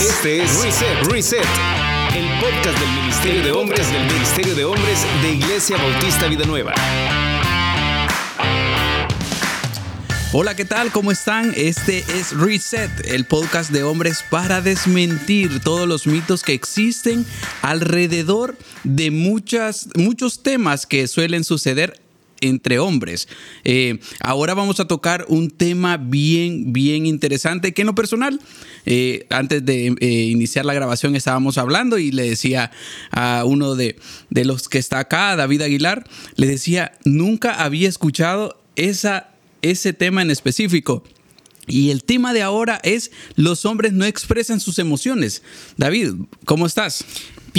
Este es Reset, Reset, el podcast del Ministerio de Hombres del Ministerio de Hombres de Iglesia Bautista Vida Nueva. Hola, ¿qué tal? ¿Cómo están? Este es Reset, el podcast de hombres para desmentir todos los mitos que existen alrededor de muchas, muchos temas que suelen suceder entre hombres. Eh, ahora vamos a tocar un tema bien, bien interesante que en lo personal, eh, antes de eh, iniciar la grabación estábamos hablando y le decía a uno de, de los que está acá, David Aguilar, le decía, nunca había escuchado esa ese tema en específico. Y el tema de ahora es los hombres no expresan sus emociones. David, ¿cómo estás?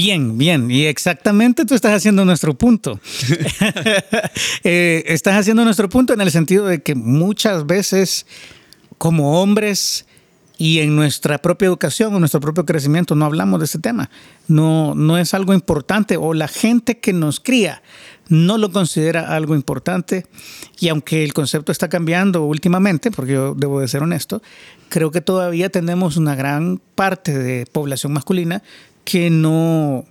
Bien, bien. Y exactamente tú estás haciendo nuestro punto. Eh, estás haciendo nuestro punto en el sentido de que muchas veces como hombres y en nuestra propia educación, en nuestro propio crecimiento, no hablamos de ese tema. No, no es algo importante o la gente que nos cría no lo considera algo importante y aunque el concepto está cambiando últimamente, porque yo debo de ser honesto, creo que todavía tenemos una gran parte de población masculina que no,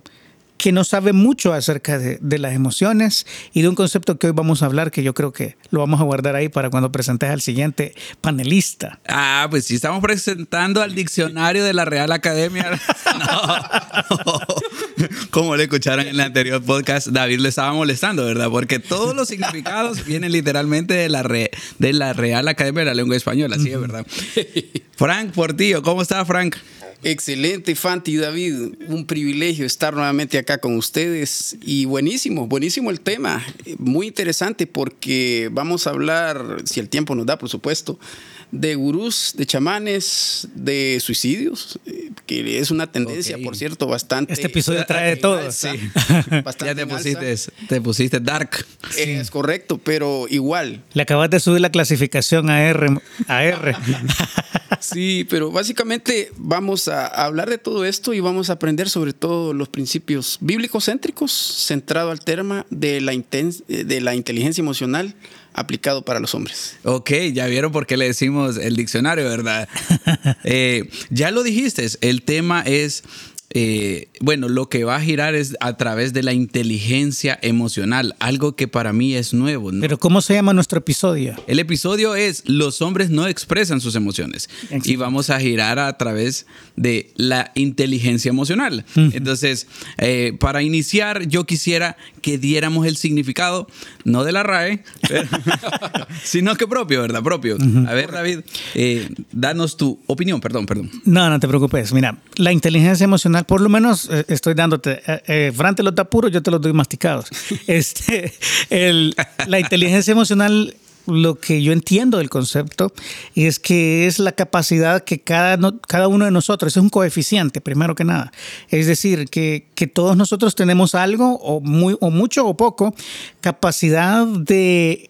que no sabe mucho acerca de, de, las emociones y de un concepto que hoy vamos a hablar que yo creo que lo vamos a guardar ahí para cuando presentes al siguiente panelista. Ah, pues sí, estamos presentando al diccionario de la Real Academia. no, Como le escucharon en el anterior podcast, David le estaba molestando, ¿verdad? Porque todos los significados vienen literalmente de la, re, de la Real Academia de la Lengua Española, así es, ¿verdad? Frank Portillo, ¿cómo está Frank? Excelente, Fanti David. Un privilegio estar nuevamente acá con ustedes. Y buenísimo, buenísimo el tema. Muy interesante porque vamos a hablar, si el tiempo nos da, por supuesto, de gurús, de chamanes, de suicidios, que es una tendencia, okay. por cierto, bastante. Este episodio trae de todo. Sí. ya te pusiste, te pusiste dark. Es correcto, pero igual. Le acabas de subir la clasificación a R. A R. sí, pero básicamente vamos a hablar de todo esto y vamos a aprender sobre todo los principios bíblicos céntricos, centrado al tema de la, de la inteligencia emocional aplicado para los hombres. Ok, ya vieron por qué le decimos el diccionario, ¿verdad? eh, ya lo dijiste, el tema es eh, bueno, lo que va a girar es a través de la inteligencia emocional, algo que para mí es nuevo. ¿no? Pero ¿cómo se llama nuestro episodio? El episodio es Los hombres no expresan sus emociones Exacto. y vamos a girar a través de la inteligencia emocional. Uh -huh. Entonces, eh, para iniciar, yo quisiera que diéramos el significado, no de la RAE, pero, sino que propio, ¿verdad? Propio. Uh -huh. A ver, David, eh, danos tu opinión, perdón, perdón. No, no te preocupes. Mira, la inteligencia emocional por lo menos eh, estoy dándote, eh, eh, Fran te lo da puro, yo te los doy masticados. Este, el, la inteligencia emocional, lo que yo entiendo del concepto es que es la capacidad que cada, no, cada uno de nosotros, es un coeficiente, primero que nada. Es decir, que, que todos nosotros tenemos algo, o, muy, o mucho o poco, capacidad de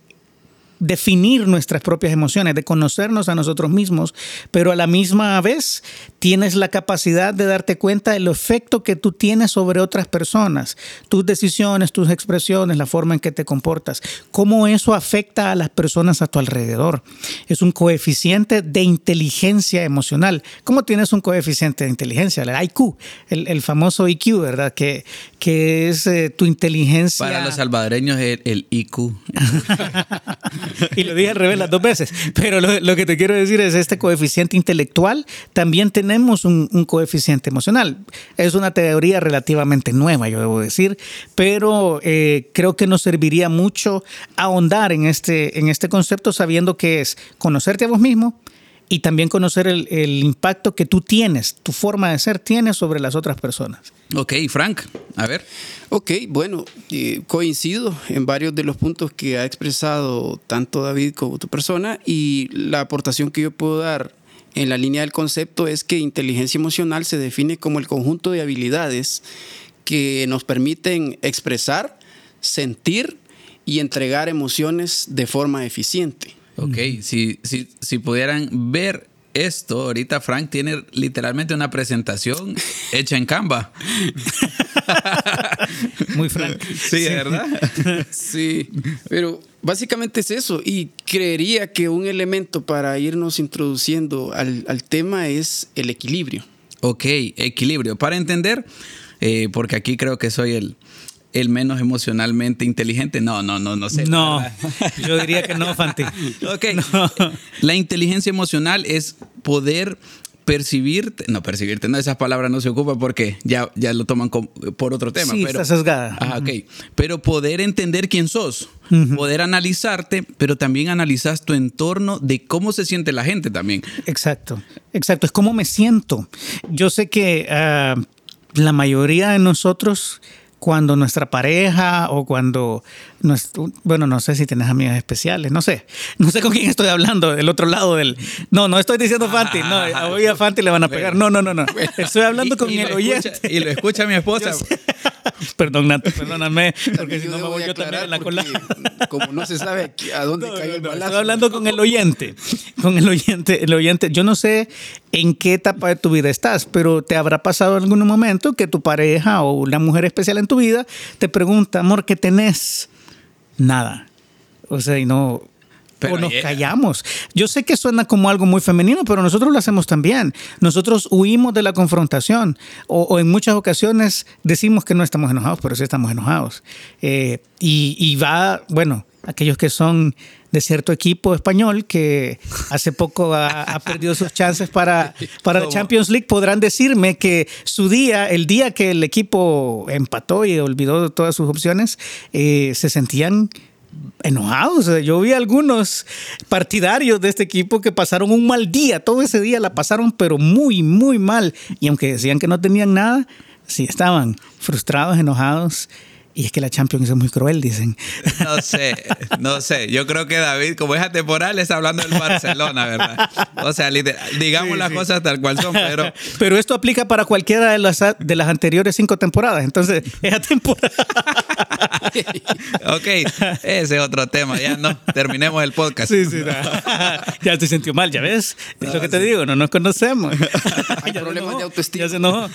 definir nuestras propias emociones, de conocernos a nosotros mismos, pero a la misma vez tienes la capacidad de darte cuenta del efecto que tú tienes sobre otras personas, tus decisiones, tus expresiones, la forma en que te comportas, cómo eso afecta a las personas a tu alrededor. Es un coeficiente de inteligencia emocional. ¿Cómo tienes un coeficiente de inteligencia? El IQ, el, el famoso IQ, ¿verdad? Que, que es eh, tu inteligencia. Para los salvadoreños, el, el IQ. y lo dije al revés las dos veces. Pero lo, que te quiero decir es este coeficiente intelectual, también tenemos un, un, coeficiente emocional. Es una teoría relativamente nueva, yo debo decir, pero eh, creo que nos serviría mucho ahondar en este, en este concepto sabiendo que es conocerte a vos mismo, y también conocer el, el, impacto que tú tienes, tu forma de ser tiene sobre las otras personas. Ok, Frank, a ver. Ok, bueno, eh, coincido en varios de los puntos que ha expresado tanto David como tu persona y la aportación que yo puedo dar en la línea del concepto es que inteligencia emocional se define como el conjunto de habilidades que nos permiten expresar, sentir y entregar emociones de forma eficiente. Ok, si, si, si pudieran ver esto, ahorita Frank tiene literalmente una presentación hecha en Canva. Muy Frank. Sí, ¿verdad? Sí, pero básicamente es eso. Y creería que un elemento para irnos introduciendo al, al tema es el equilibrio. Ok, equilibrio. Para entender, eh, porque aquí creo que soy el, el menos emocionalmente inteligente. No, no, no, no sé. No, yo diría que no, Fanti. Ok. La inteligencia emocional es poder percibirte, no percibirte, no, esas palabras no se ocupan porque ya, ya lo toman por otro tema. Sí, pero, está sesgada. Ajá, ok. Pero poder entender quién sos, poder analizarte, pero también analizas tu entorno de cómo se siente la gente también. Exacto, exacto, es cómo me siento. Yo sé que ah, la mayoría de nosotros cuando nuestra pareja o cuando, bueno, no sé si tienes amigas especiales, no sé, no sé con quién estoy hablando, del otro lado del... No, no estoy diciendo Fanti, no, hoy a Fanti le van a pegar, no, no, no, no, estoy hablando con el oyente. y lo escucha mi esposa. Perdón, Nato, perdóname, porque si no me voy yo también en la cola. Como no se sabe a dónde cayó el balazo. Estoy hablando con el oyente, con el oyente, el oyente. Yo no sé en qué etapa de tu vida estás, pero te habrá pasado en algún momento que tu pareja o una mujer especial en tu vida te pregunta, amor, ¿qué tenés? Nada. O sea, y no, o nos callamos. Yo sé que suena como algo muy femenino, pero nosotros lo hacemos también. Nosotros huimos de la confrontación o, en muchas ocasiones decimos que no estamos enojados, pero sí estamos enojados. Eh, y, va, bueno, aquellos que son de cierto equipo español que hace poco ha, perdido sus chances para, para la Champions League, podrán decirme que su día, el día que el equipo empató y olvidó todas sus opciones, eh, se sentían enojados. Yo vi algunos partidarios de este equipo que pasaron un mal día. Todo ese día la pasaron, pero muy, muy mal. Y aunque decían que no tenían nada, sí estaban frustrados, enojados y es que la Champions es muy cruel, dicen. No sé, no sé. Yo creo que David, como es atemporal, está hablando del Barcelona, ¿verdad? O sea, digamos las cosas tal cual son, pero... Pero esto aplica para cualquiera de las, de las anteriores cinco temporadas, entonces es atemporal. ok, ese es otro tema. Ya no, terminemos el podcast. Sí, sí, ya te sintió mal, ¿ya ves? Es lo que te digo, no nos conocemos. Hay problemas de autoestima. Ya se enojó.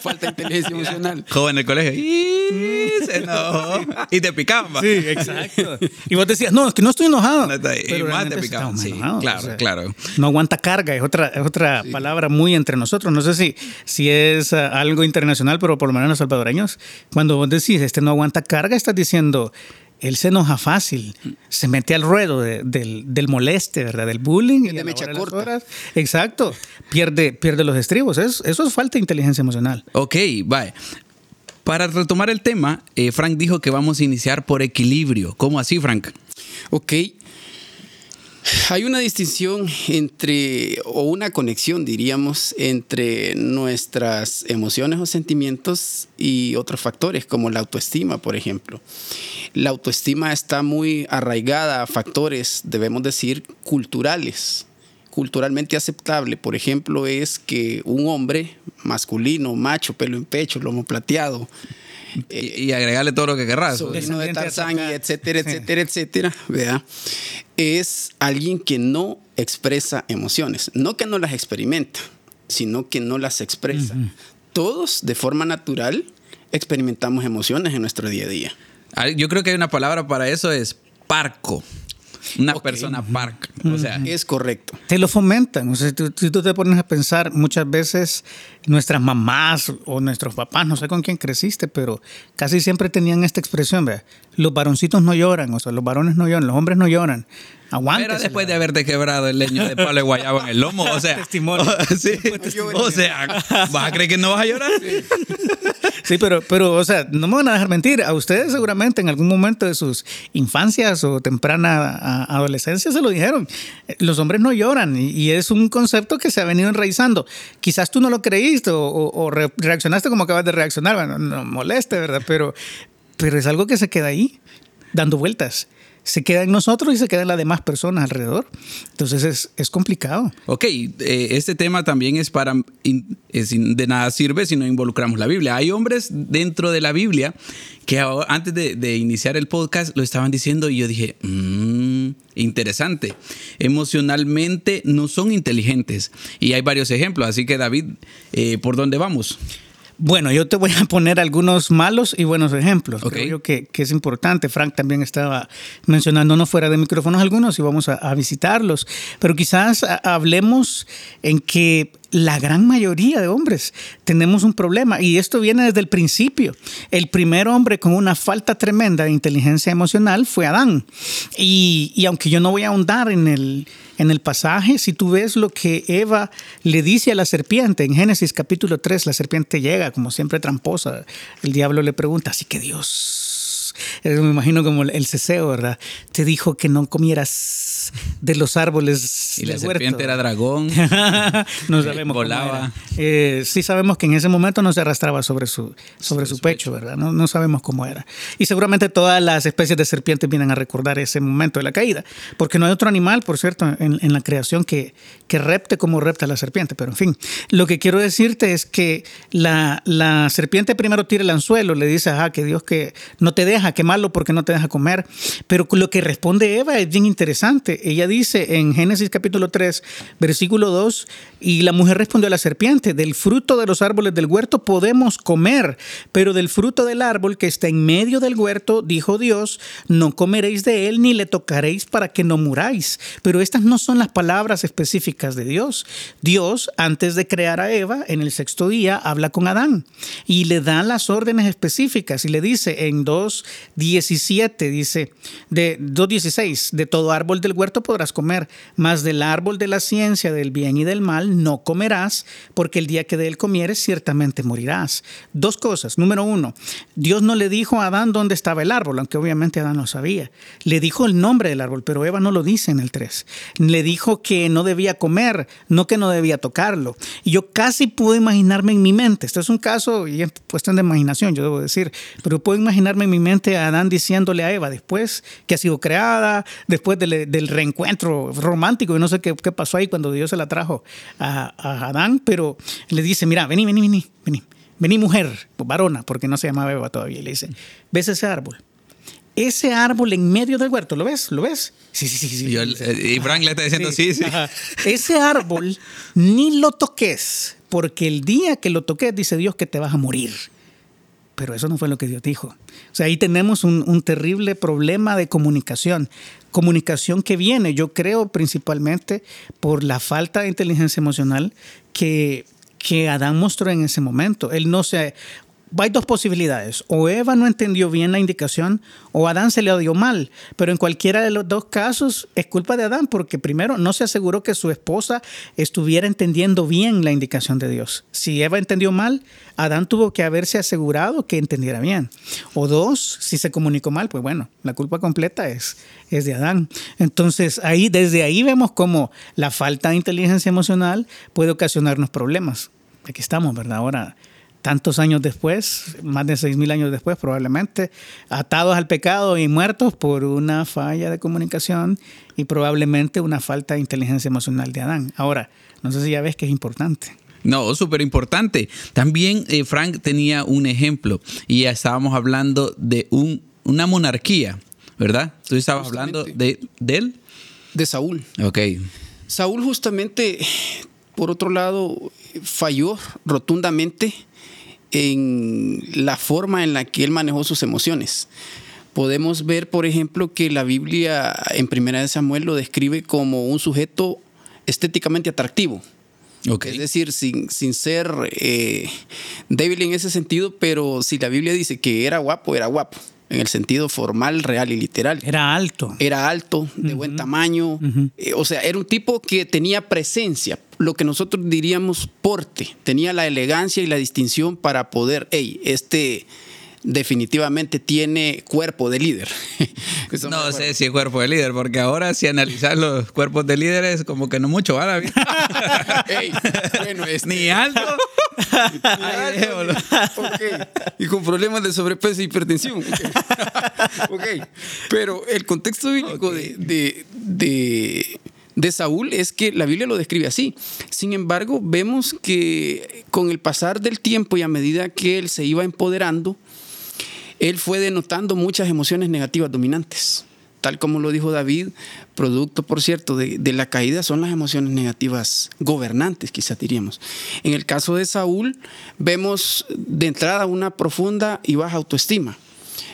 Falta inteligencia emocional. Joven en el colegio. Y te picaban. Sí, exacto. Y vos decías, no, es que no estoy enojado. y más te picaban. Sí, claro, claro. No aguanta carga, es otra, es otra palabra muy entre nosotros. No sé si, si es uh, algo internacional, pero por lo menos los salvadoreños, cuando vos decís, este no aguanta carga, estás diciendo, él se enoja fácil, se mete al ruedo del, del, moleste, ¿verdad? Del bullying. Y de mecha corta. Exacto. Pierde, pierde los estribos. Eso, eso es falta de inteligencia emocional. Ok, bye. Para retomar el tema, eh, Frank dijo que vamos a iniciar por equilibrio. ¿Cómo así, Frank? Ok. Hay una distinción entre, o una conexión, diríamos, entre nuestras emociones o sentimientos y otros factores, como la autoestima, por ejemplo. La autoestima está muy arraigada a factores, debemos decir, culturales culturalmente aceptable, por ejemplo, es que un hombre masculino, macho, pelo en pecho, lomo plateado, y, agregarle todo lo que querrás. Sobrino de Tarzán, etcétera, etcétera, etcétera, ¿vea? es alguien que no expresa emociones, no que no las experimenta, sino que no las expresa. Todos, de forma natural, experimentamos emociones en nuestro día a día. Yo creo que hay una palabra para eso, es parco una persona park. O sea, es correcto. Te lo fomentan. O sea, si tú te pones a pensar, muchas veces nuestras mamás o nuestros papás, no sé con quién creciste, pero casi siempre tenían esta expresión, los varoncitos no lloran, o sea, los varones no lloran, los hombres no lloran. Aguante. Pero después de haberte quebrado el leño de palo de guayabo en el lomo, o sea. Testimonio. sí, o sea, ¿vas a creer que no vas a llorar? Sí. Pero, pero, o sea, no me van a dejar mentir. A ustedes seguramente en algún momento de sus infancias o temprana adolescencia se lo dijeron. Los hombres no lloran y, es un concepto que se ha venido enraizando. Quizás tú no lo creíste o, reaccionaste como acabas de reaccionar. Bueno, no moleste, ¿verdad? Pero, pero es algo que se queda ahí, dando vueltas se queda en nosotros y se queda en las demás personas alrededor. Entonces es, es complicado. Ok, eh, este tema también es para, de nada sirve si no involucramos la Biblia. Hay hombres dentro de la Biblia que antes de, iniciar el podcast lo estaban diciendo y yo dije, mmm, interesante. Emocionalmente no son inteligentes. Y hay varios ejemplos, así que David, eh, ¿por dónde vamos? Bueno, yo te voy a poner algunos malos y buenos ejemplos. Creo que, que, es importante. Frank también estaba mencionándonos fuera de micrófonos algunos y vamos a, visitarlos. Pero quizás hablemos en que la gran mayoría de hombres tenemos un problema y esto viene desde el principio. El primer hombre con una falta tremenda de inteligencia emocional fue Adán. Y, y aunque yo no voy a ahondar en el, en el pasaje, si tú ves lo que Eva le dice a la serpiente en Génesis capítulo 3, la serpiente llega como siempre tramposa. El diablo le pregunta, así que Dios, me imagino como el ceseo, ¿verdad? Te dijo que no comieras de los árboles. Y la huerto. serpiente era dragón. no sabemos cómo Volaba. era. Eh, sí sabemos que en ese momento no se arrastraba sobre su, sobre su pecho, ¿verdad? No, no sabemos cómo era. Y seguramente todas las especies de serpientes vienen a recordar ese momento de la caída, porque no hay otro animal, por cierto, en, en la creación que, que repte como repta la serpiente. Pero en fin, lo que quiero decirte es que la, la serpiente primero tira el anzuelo, le dice, ah, que Dios que no te deja, quemarlo porque no te deja comer. Pero lo que responde Eva es bien interesante. Ella dice en Génesis capítulo 3, versículo 2, y la mujer respondió a la serpiente, del fruto de los árboles del huerto podemos comer, pero del fruto del árbol que está en medio del huerto, dijo Dios, no comeréis de él ni le tocaréis para que no muráis. Pero estas no son las palabras específicas de Dios. Dios, antes de crear a Eva, en el sexto día, habla con Adán y le da las órdenes específicas y le dice en 2.17, dice, de 2.16, de todo árbol del huerto podrás comer, mas del árbol de la ciencia del bien y del mal no comerás, porque el día que de él comieres ciertamente morirás. Dos cosas. Número uno, Dios no le dijo a Adán dónde estaba el árbol, aunque obviamente Adán lo sabía. Le dijo el nombre del árbol, pero Eva no lo dice en el 3. Le dijo que no debía comer, no que no debía tocarlo. Y yo casi puedo imaginarme en mi mente, esto es un caso y es cuestión de imaginación, yo debo decir, pero puedo imaginarme en mi mente a Adán diciéndole a Eva, después que ha sido creada, después del, del reencuentro romántico, y no sé qué, qué pasó ahí cuando Dios se la trajo a, a Adán, pero le dice, mira, vení, vení, vení, vení, vení mujer, varona, porque no se llamaba Eva todavía, y le dice, ¿ves ese árbol? Ese árbol en medio del huerto, ¿lo ves? ¿Lo ves? Sí, sí, sí. sí. Y, yo- eh, y Frank le está diciendo, sí, sí. Ajá. Ese árbol ni lo toques, porque el día que lo toques, dice Dios que te vas a morir. Pero eso no fue lo que Dios dijo. O sea, ahí tenemos un, un terrible problema de comunicación. Comunicación que viene, yo creo, principalmente por la falta de inteligencia emocional que, que Adán mostró en ese momento. Él no se... Hay dos posibilidades. O Eva no entendió bien la indicación o Adán se le dio mal. Pero en cualquiera de los dos casos es culpa de Adán porque primero no se aseguró que su esposa estuviera entendiendo bien la indicación de Dios. Si Eva entendió mal, Adán tuvo que haberse asegurado que entendiera bien. O dos, si se comunicó mal, pues bueno, la culpa completa es, es de Adán. Entonces, ahí, desde ahí vemos cómo la falta de inteligencia emocional puede ocasionarnos problemas. Aquí estamos, ¿verdad? Ahora, tantos años después, más de 6.000 años después probablemente, atados al pecado y muertos por una falla de comunicación y probablemente una falta de inteligencia emocional de Adán. Ahora, no sé si ya ves que es importante. No, súper importante. También eh, Frank tenía un ejemplo y ya estábamos hablando de un, una monarquía, ¿verdad? Tú estabas hablando de, de él. De Saúl. Ok. Saúl justamente, por otro lado, falló rotundamente en la forma en la que él manejó sus emociones. Podemos ver, por ejemplo, que la Biblia en Primera de Samuel lo describe como un sujeto estéticamente atractivo. Es decir, sin, sin ser eh, débil en ese sentido, pero si la Biblia dice que era guapo, era guapo, en el sentido formal, real y literal. Era alto. Era alto, de buen tamaño, eh, o sea, era un tipo que tenía presencia, lo que nosotros diríamos porte, tenía la elegancia y la distinción para poder, hey, este definitivamente tiene cuerpo de líder. No sé si es cuerpo de líder, porque ahora si analizas los cuerpos de líderes, como que no mucho, ¿vale? Ey, bueno, este- Ni alto. Ay, dejémoslo. Ok. Y con problemas de sobrepeso e hipertensión. Ok. Ok. Pero el contexto bíblico de, de- de- de Saúl es que la Biblia lo describe así. Sin embargo, vemos que con el pasar del tiempo y a medida que él se iba empoderando, él fue denotando muchas emociones negativas dominantes. Tal como lo dijo David, producto, por cierto, de, la caída son las emociones negativas gobernantes, quizás diríamos. En el caso de Saúl, vemos de entrada una profunda y baja autoestima.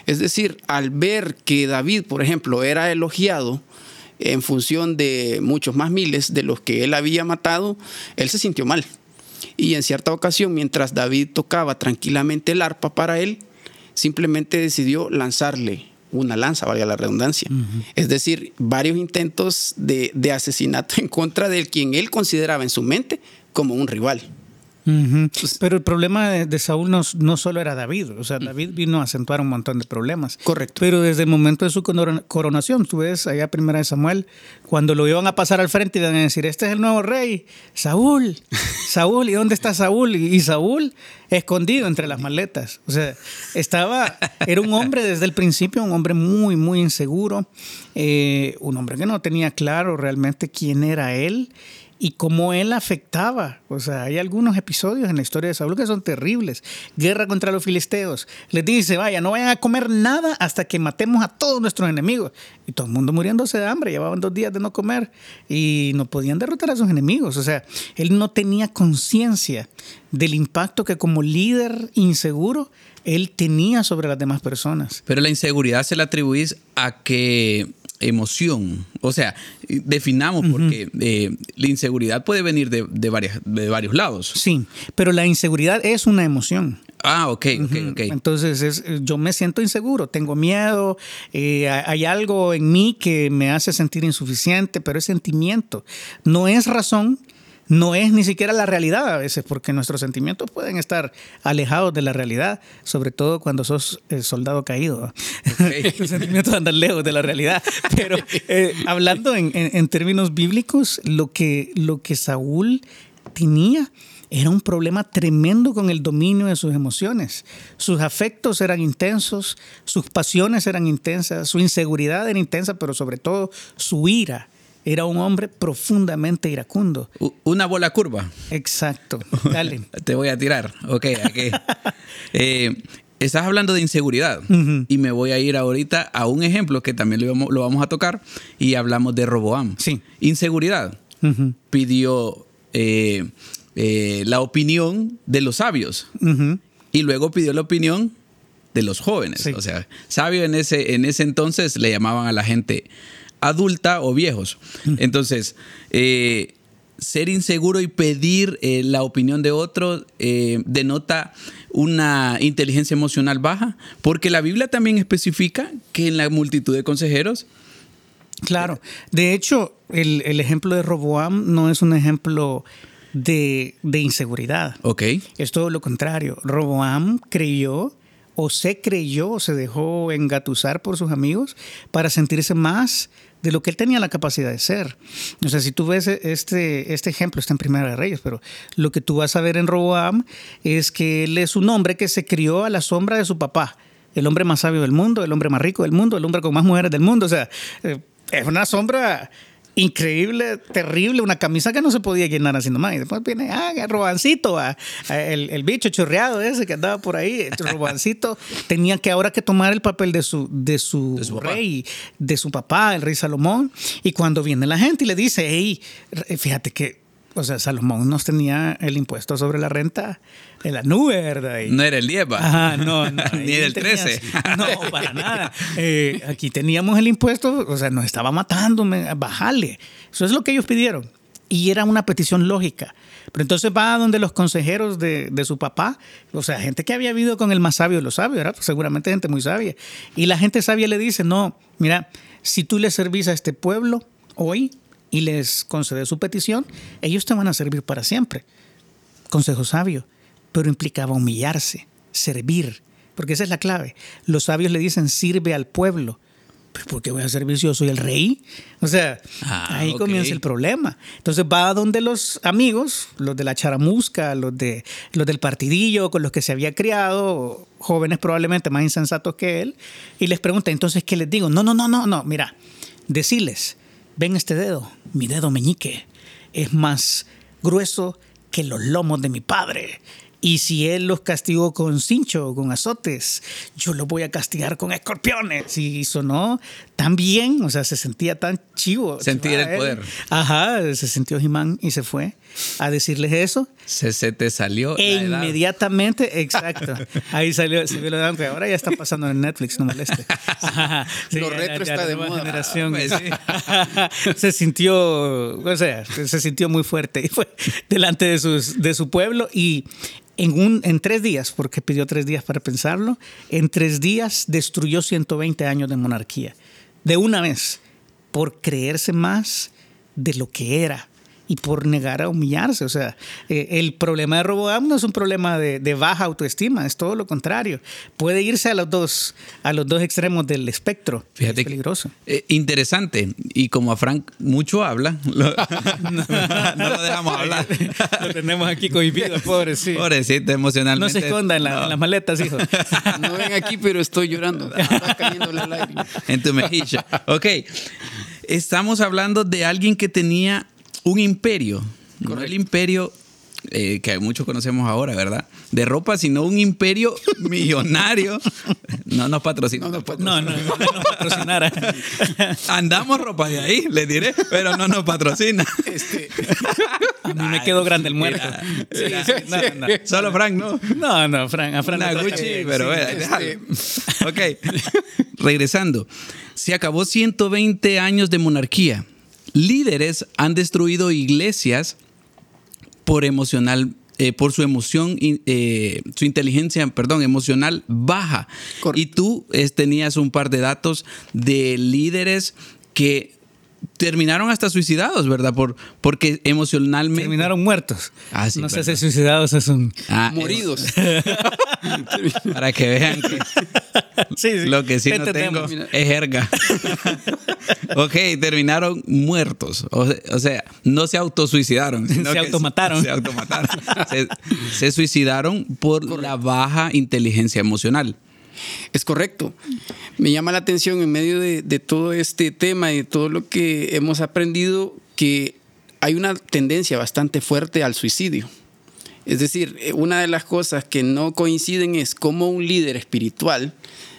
Es decir, al ver que David, por ejemplo, era elogiado en función de muchos más miles de los que él había matado, él se sintió mal. Y en cierta ocasión, mientras David tocaba tranquilamente el arpa para él, simplemente decidió lanzarle una lanza, valga la redundancia. Es decir, varios intentos de, de asesinato en contra de quien él consideraba en su mente como un rival. Pero el problema de, Saúl no, no, solo era David, o sea, David vino a acentuar un montón de problemas. Correcto. Pero desde el momento de su coronación, tú ves allá primera de Samuel, cuando lo iban a pasar al frente y iban a decir, este es el nuevo rey, Saúl, Saúl, ¿y dónde está Saúl? Y, Saúl escondido entre las maletas. O sea, estaba, era un hombre desde el principio, un hombre muy, muy inseguro, eh, un hombre que no tenía claro realmente quién era él y cómo él afectaba. O sea, hay algunos episodios en la historia de Saúl que son terribles. Guerra contra los filisteos. Les dice, vaya, no vayan a comer nada hasta que matemos a todos nuestros enemigos. Y todo el mundo muriéndose de hambre. Llevaban dos días de no comer y no podían derrotar a sus enemigos. O sea, él no tenía conciencia del impacto que como líder inseguro él tenía sobre las demás personas. Pero la inseguridad se la atribuís a que emoción. O sea, definamos porque eh, la inseguridad puede venir de, de, varias, de varios lados. Sí, pero la inseguridad es una emoción. Ah, ok, ok, ok. Entonces, es, yo me siento inseguro, tengo miedo, eh, hay algo en mí que me hace sentir insuficiente, pero es sentimiento. No es razón no es ni siquiera la realidad a veces, porque nuestros sentimientos pueden estar alejados de la realidad, sobre todo cuando sos el eh, soldado caído. Tus sentimientos andan lejos de la realidad. Pero eh, hablando en, términos bíblicos, lo que, lo que Saúl tenía era un problema tremendo con el dominio de sus emociones. Sus afectos eran intensos, sus pasiones eran intensas, su inseguridad era intensa, pero sobre todo su ira era un hombre profundamente iracundo. Una bola curva. Exacto. Dale. Te voy a tirar. Ok, aquí. Eh, estás hablando de inseguridad y me voy a ir ahorita a un ejemplo que también lo vamos, a tocar y hablamos de Roboam. Sí. Inseguridad. Pidió eh, eh, la opinión de los sabios y luego pidió la opinión de los jóvenes. O sea, sabio en ese, en ese entonces le llamaban a la gente adulta o viejos. Entonces, eh, ser inseguro y pedir eh, la opinión de otro eh, denota una inteligencia emocional baja, porque la Biblia también especifica que en la multitud de consejeros... Claro, de hecho, el, ejemplo de Roboam no es un ejemplo de, de, inseguridad. Ok. Es todo lo contrario. Roboam creyó o se creyó o se dejó engatusar por sus amigos para sentirse más de lo que él tenía la capacidad de ser. O sea, si tú ves este, este ejemplo, está en Primera de Reyes, pero lo que tú vas a ver en Roboam es que él es un hombre que se crió a la sombra de su papá, el hombre más sabio del mundo, el hombre más rico del mundo, el hombre con más mujeres del mundo. O sea, eh, es una sombra increíble, terrible, una camisa que no se podía llenar haciendo más. Y después viene, ah, el Robancito, ah, el, bicho chorreado ese que andaba por ahí. El Robancito tenía que ahora que tomar el papel de su, de su, rey, de su papá, el rey Salomón. Y cuando viene la gente y le dice, hey, fíjate que o sea, Salomón nos tenía el impuesto sobre la renta de la nube, ¿verdad? no era el 10, Ajá, no, Ni el 13. no, para nada. Eh, aquí teníamos el impuesto, o sea, nos estaba matando, bajale. Eso es lo que ellos pidieron. Y era una petición lógica. Pero entonces va a donde los consejeros de, de, su papá, o sea, gente que había vivido con el más sabio de los sabios, ¿verdad? seguramente gente muy sabia. Y la gente sabia le dice, no, mira, si tú le servís a este pueblo hoy, y les concede su petición, ellos te van a servir para siempre. Consejo sabio, pero implicaba humillarse, servir, porque esa es la clave. Los sabios le dicen, sirve al pueblo. ¿Pero por qué voy a servir si yo soy el rey? O sea, ah, ahí comienza el problema. Entonces va a donde los amigos, los de la charamusca, los, de, los del partidillo con los que se había criado, jóvenes probablemente más insensatos que él, y les pregunta, entonces, ¿qué les digo? No, no, no, no, no, mira, decirles, ven este dedo, mi dedo meñique, es más grueso que los lomos de mi padre. Y si él los castigó con cincho, con azotes, yo los voy a castigar con escorpiones. Y sonó tan bien, o sea, se sentía tan chivo. Sentir el poder. Ajá, se sintió Jimán y se fue a decirles eso. Se, se te salió. E la edad. inmediatamente, exacto. Ahí salió, se vio la edad, ahora ya está pasando en Netflix, no moleste. Ajá, Lo retro está de moda. generación. Pues sí. se sintió, o sea, se sintió muy fuerte y fue delante de, sus, de su pueblo y en, un, en tres días, porque pidió tres días para pensarlo, en tres días destruyó 120 años de monarquía. De una vez, por creerse más de lo que era y por negar a humillarse. O sea, eh, el problema de Roboam no es un problema de, de baja autoestima, es todo lo contrario. Puede irse a los dos, a los dos extremos del espectro. Fíjate es que- peligroso. eh, interesante. Y como a Frank mucho habla, lo- no, no lo dejamos hablar. Lo tenemos aquí cohibido, pobre, sí. Pobrecito, No emocionalmente. se esconda en, la- No. en las maletas, hijo. No ven aquí, pero estoy llorando. Está cayendo la lágrima. en tu mejilla. Ok. Estamos hablando de alguien que tenía un imperio. No el imperio eh, que muchos conocemos ahora, ¿verdad? De ropa, sino un imperio millonario. No nos patrocina. No nos No, no, no, no patrocinara. Andamos ropa de ahí, les diré, pero no nos patrocina. Este, A mí me quedó grande el muerto. Sí, sí. Solo Frank, ¿no? No, no, Fran, a Fran Una Gucci, bien, pero vea, déjalo. Ok, regresando. Se acabó 120 años de monarquía. Líderes han destruido iglesias por emocional, eh, por su emoción, eh, su inteligencia, perdón, emocional baja. Correcto. Y tú eh, tenías un par de datos de líderes que terminaron hasta suicidados, ¿verdad? Por, porque emocionalmente... Terminaron muertos. Ah, sí, no sé si suicidados es un. Ah, moridos. Para que vean que Sí, sí. lo que sí Te no entendemos. tengo es jerga. ok, terminaron muertos. O, se- o sea, no se autosuicidaron. sino Se que automataron. Se, automataron. se, se suicidaron por la baja inteligencia emocional. Es correcto. Me llama la atención en medio de, de todo este tema y de todo lo que hemos aprendido que hay una tendencia bastante fuerte al suicidio. Es decir, eh, una de las cosas que no coinciden es cómo un líder espiritual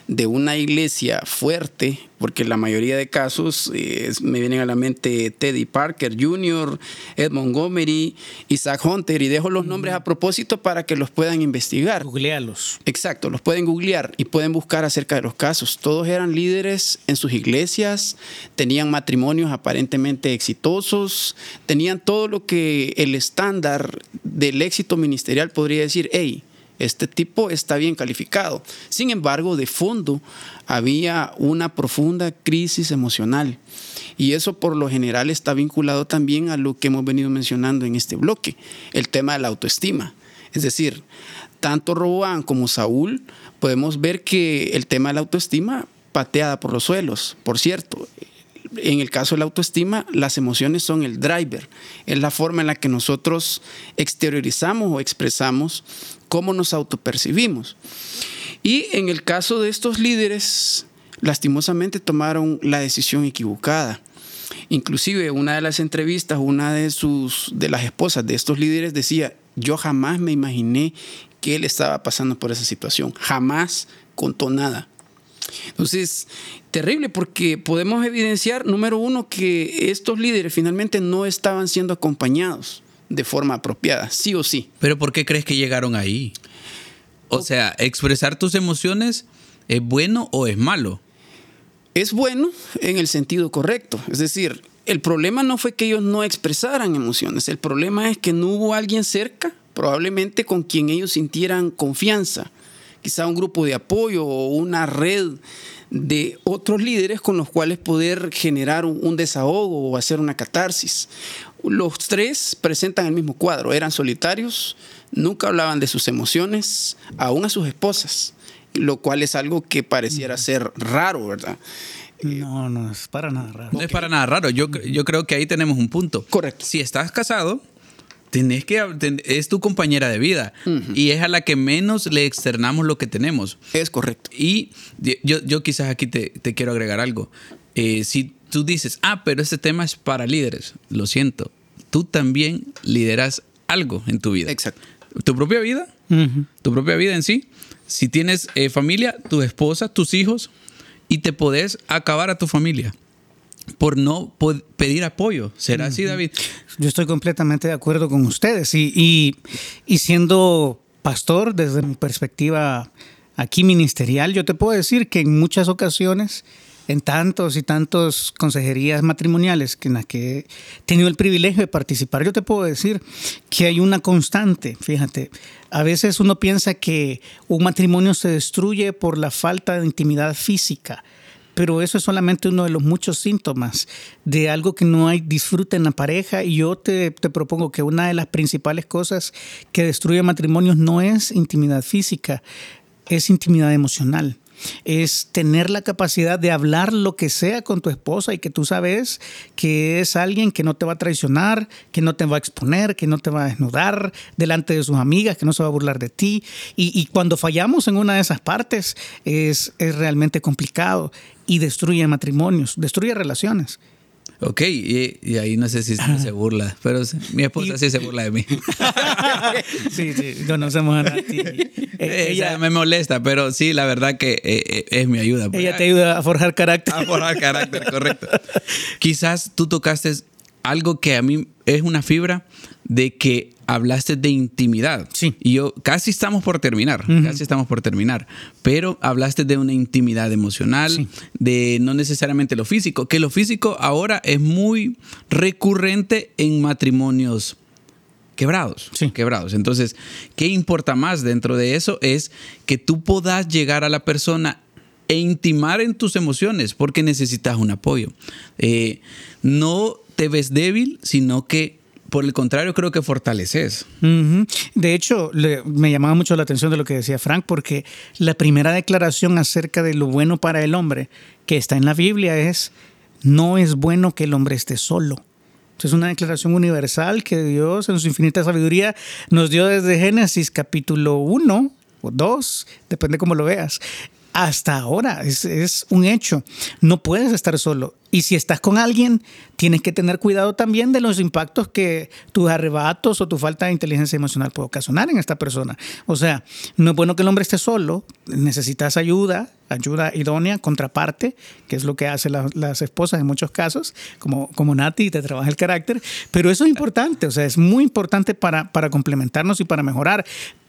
de una iglesia fuerte, porque la mayoría de casos eh, me vienen a la mente Teddy Parker Jr., Ed Montgomery, Isaac Hunter, y dejo los nombres a propósito para que los puedan investigar. Googlealos. Exacto, los pueden googlear y pueden buscar acerca de los casos. Todos eran líderes en sus iglesias, tenían matrimonios aparentemente exitosos, tenían todo lo que el estándar del éxito ministerial podría decir, hey, este tipo está bien calificado. Sin embargo, de fondo había una profunda crisis emocional. Y eso por lo general está vinculado también a lo que hemos venido mencionando en este bloque, el tema de la autoestima. Es decir, tanto Roboán como Saúl podemos ver que el tema de la autoestima pateada por los suelos. Por cierto, en el caso de la autoestima, las emociones son el driver, es la forma en la que nosotros exteriorizamos o expresamos cómo nos autopercibimos. Y en el caso de estos líderes, lastimosamente tomaron la decisión equivocada. Inclusive una de las entrevistas, una de sus de las esposas de estos líderes decía, "Yo jamás me imaginé que él estaba pasando por esa situación, jamás contó nada." Entonces, terrible porque podemos evidenciar, número uno, que estos líderes finalmente no estaban siendo acompañados de forma apropiada, sí o sí. Pero ¿por qué crees que llegaron ahí? O sea, expresar tus emociones es bueno o es malo. Es bueno en el sentido correcto, es decir, el problema no fue que ellos no expresaran emociones, el problema es que no hubo alguien cerca, probablemente con quien ellos sintieran confianza, quizá un grupo de apoyo o una red de otros líderes con los cuales poder generar un, desahogo o hacer una catarsis. Los tres presentan el mismo cuadro, eran solitarios, nunca hablaban de sus emociones, aún a sus esposas, lo cual es algo que pareciera ser raro, ¿verdad? No, no es para nada raro. No es para nada raro. Yo, yo creo que ahí tenemos un punto. Correcto. Si estás casado, tenés que, ten- es tu compañera de vida y es a la que menos le externamos lo que tenemos. Es correcto. Y yo, yo quizás aquí te, te quiero agregar algo. Eh, si tú dices, ah, pero este tema es para líderes, lo siento, tú también lideras algo en tu vida. Exacto. Tu propia vida, tu propia vida en sí. Si tienes eh, familia, tu esposa, tus hijos, y te podés acabar a tu familia. Por no pedir apoyo. ¿Será así, David? Yo estoy completamente de acuerdo con ustedes y, y, y siendo pastor desde mi perspectiva aquí ministerial, yo te puedo decir que en muchas ocasiones en tantos y tantos consejerías matrimoniales en las que he tenido el privilegio de participar, yo te puedo decir que hay una constante, fíjate, a veces uno piensa que un matrimonio se destruye por la falta de intimidad física, pero eso es solamente uno de los muchos síntomas de algo que no hay disfrute en la pareja. Y yo te, te propongo que una de las principales cosas que destruye matrimonios no es intimidad física, es intimidad emocional. Es tener la capacidad de hablar lo que sea con tu esposa y que tú sabes que es alguien que no te va a traicionar, que no te va a exponer, que no te va a desnudar delante de sus amigas, que no se va a burlar de ti. Y, cuando fallamos en una de esas partes es, es realmente complicado y destruye matrimonios, destruye relaciones. Ok, y, ahí no sé si se burla, pero mi esposa sí se burla de mí. sí, sí, conocemos a Nati. Eh, ella me molesta, pero sí, la verdad que eh, eh, es mi ayuda. Ella te ayuda a forjar carácter. A forjar carácter, correcto. Quizás tú tocaste algo que a mí es una fibra de que hablaste de intimidad. Sí. Y yo casi estamos por terminar, casi estamos por terminar, pero hablaste de una intimidad emocional, de no necesariamente lo físico, que lo físico ahora es muy recurrente en matrimonios quebrados, sí. quebrados. Entonces, ¿qué importa más dentro de eso? Es que tú puedas llegar a la persona e intimar en tus emociones porque necesitas un apoyo. Eh, no te ves débil, sino que por el contrario, creo que fortaleces. De hecho, me llamaba mucho la atención de lo que decía Frank, porque la primera declaración acerca de lo bueno para el hombre que está en la Biblia es, no es bueno que el hombre esté solo. Es una declaración universal que Dios en su infinita sabiduría nos dio desde Génesis capítulo 1 o 2, depende cómo lo veas, hasta ahora. Es, es, un hecho. No puedes estar solo. Y si estás con alguien, tienes que tener cuidado también de los impactos que tus arrebatos o tu falta de inteligencia emocional puede ocasionar en esta persona. O sea, no es bueno que el hombre esté solo. Necesitas ayuda, ayuda idónea, contraparte, que es lo que hacen las esposas en muchos casos, como, como Nati, te trabaja el carácter. Pero eso es importante, o sea, es muy importante para, para complementarnos y para mejorar.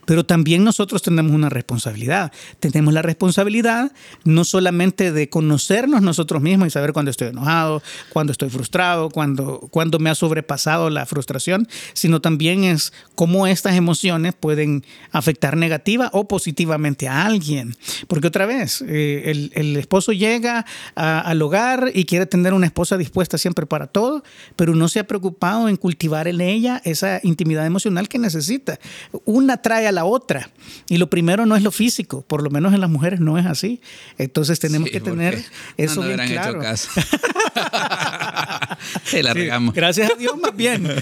Pero también nosotros tenemos una responsabilidad. Tenemos la responsabilidad no solamente de conocernos nosotros mismos y saber cuándo estoy enojado, cuándo estoy frustrado, cuándo, cuando me ha sobrepasado la frustración, sino también es cómo estas emociones pueden afectar negativa o positivamente a alguien. Porque otra vez, eh, el, esposo llega al hogar y quiere tener una esposa dispuesta siempre para todo, pero no se ha preocupado en cultivar en ella esa intimidad emocional que necesita. Una trae a la otra. Y lo primero no es lo físico, por lo menos en las mujeres no es así. Entonces tenemos que tener eso bien claro. la regamos. gracias a Dios más bien.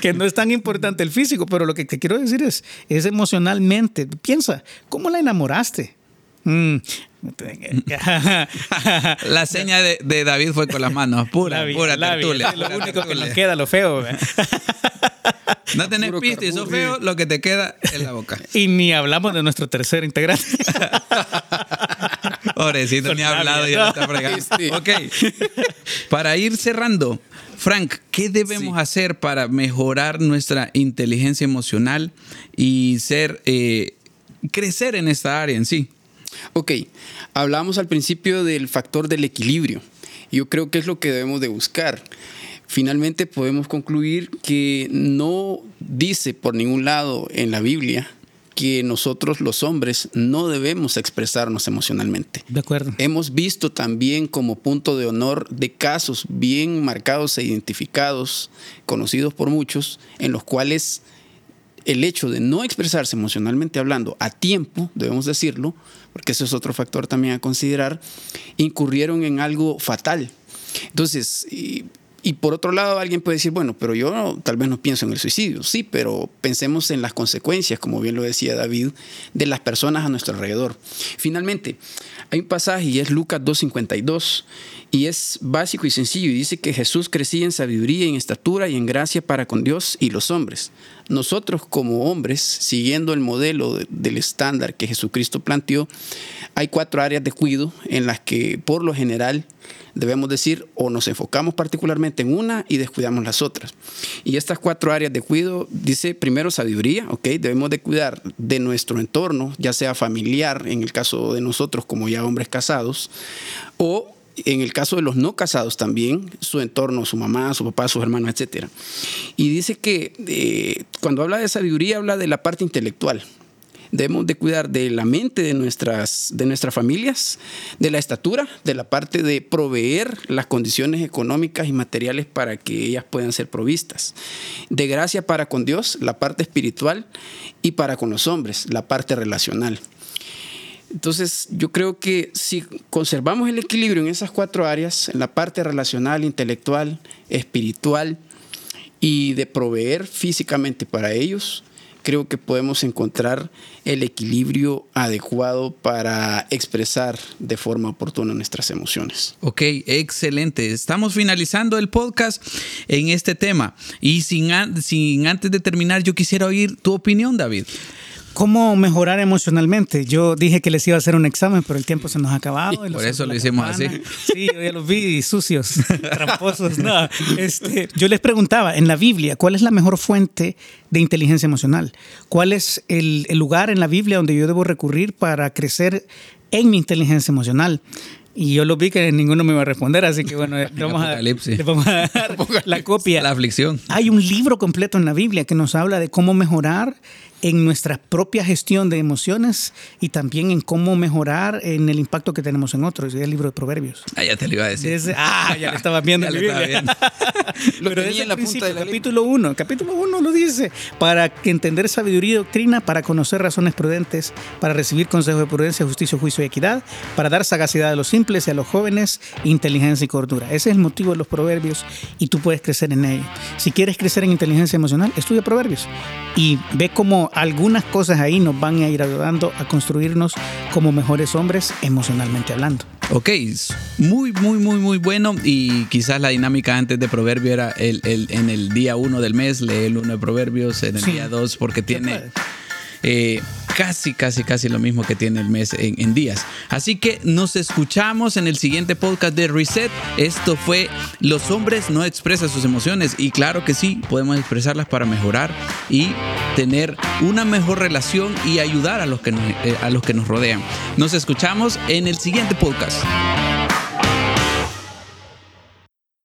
que no es tan importante el físico, pero lo que te quiero decir es, es emocionalmente. Piensa, ¿cómo la enamoraste? Mm. la seña de, David fue con las manos, pura, pura tertulia. Lo único que nos queda, lo feo. No tenés pista y sos feo, lo que te queda en la boca. Y ni hablamos de nuestro tercer integrante. Pobrecito, ni ha hablado y ya está fregando. Ok. Para ir cerrando, Frank, ¿qué debemos hacer para mejorar nuestra inteligencia emocional y ser, eh, crecer en esta área en sí? Ok, hablamos al principio del factor del equilibrio. Yo creo que es lo que debemos de buscar. Finalmente podemos concluir que no dice por ningún lado en la Biblia que nosotros los hombres no debemos expresarnos emocionalmente. De acuerdo. Hemos visto también como punto de honor de casos bien marcados e identificados, conocidos por muchos, en los cuales el hecho de no expresarse emocionalmente hablando a tiempo, debemos decirlo, porque ese es otro factor también a considerar, incurrieron en algo fatal. Entonces, por otro lado, alguien puede decir, bueno, pero yo tal vez no pienso en el suicidio. Sí, pero pensemos en las consecuencias, como bien lo decía David, de las personas a nuestro alrededor. Finalmente, hay un pasaje y es Lucas 2.52 Y es básico y sencillo. Y dice que Jesús crecía en sabiduría, en estatura y en gracia para con Dios y los hombres. Nosotros como hombres, siguiendo el modelo del estándar que Jesucristo planteó, hay cuatro áreas de cuidado en las que por lo general debemos decir o nos enfocamos particularmente en una y descuidamos las otras. Y estas cuatro áreas de cuidado, dice primero sabiduría, ¿ok? Debemos de cuidar de nuestro entorno, ya sea familiar, en el caso de nosotros como ya hombres casados, o en el caso de los no casados también, su entorno, su mamá, su papá, sus hermanos, etc. Y dice que eh, cuando habla de sabiduría habla de la parte intelectual. Debemos de cuidar de la mente de nuestras, de nuestras familias, de la estatura, de la parte de proveer las condiciones económicas y materiales para que ellas puedan ser provistas. De gracia para con Dios, la parte espiritual, y para con los hombres, la parte relacional. Entonces, yo creo que si conservamos el equilibrio en esas cuatro áreas, en la parte relacional, intelectual, espiritual y de proveer físicamente para ellos, creo que podemos encontrar el equilibrio adecuado para expresar de forma oportuna nuestras emociones. Ok, excelente. Estamos finalizando el podcast en este tema. Y sin, sin antes de terminar, yo quisiera oír tu opinión, David. ¿Cómo mejorar emocionalmente? Yo dije que les iba a hacer un examen, pero el tiempo se nos ha acabado. Por eso lo hicimos así. Sí, yo ya los vi sucios, tramposos. No, este, yo les preguntaba, en la Biblia, ¿cuál es la mejor fuente de inteligencia emocional? ¿Cuál es el, el lugar en la Biblia donde yo debo recurrir para crecer en mi inteligencia emocional? Y yo lo vi que ninguno me iba a responder, así que bueno, vamos a, le vamos a dar la copia. La aflicción. Hay un libro completo en la Biblia que nos habla de cómo mejorar en nuestra propia gestión de emociones y también en cómo mejorar en el impacto que tenemos en otros. Es el libro de Proverbios. Ah, ya te lo iba a decir. ah, ya lo estaba viendo. ya lo estaba viendo. lo Pero tenía en la punta del capítulo 1. Capítulo 1 lo dice. Para entender sabiduría y doctrina, para conocer razones prudentes, para recibir consejos de prudencia, justicia, juicio y equidad, para dar sagacidad a los simples y a los jóvenes, inteligencia y cordura. Ese es el motivo de los proverbios y tú puedes crecer en ello. Si quieres crecer en inteligencia emocional, estudia proverbios y ve cómo algunas cosas ahí nos van a ir ayudando a construirnos como mejores hombres emocionalmente hablando. Ok, muy, muy, muy, muy bueno. Y quizás la dinámica antes de Proverbio era el, en el día uno del mes, lee el uno de Proverbios, en el día dos, porque tiene eh, casi, casi, casi lo mismo que tiene el mes en, días. Así que nos escuchamos en el siguiente podcast de Reset. Esto fue Los hombres no expresan sus emociones y claro que sí, podemos expresarlas para mejorar y tener una mejor relación y ayudar a los que eh, a los que nos rodean. Nos escuchamos en el siguiente podcast.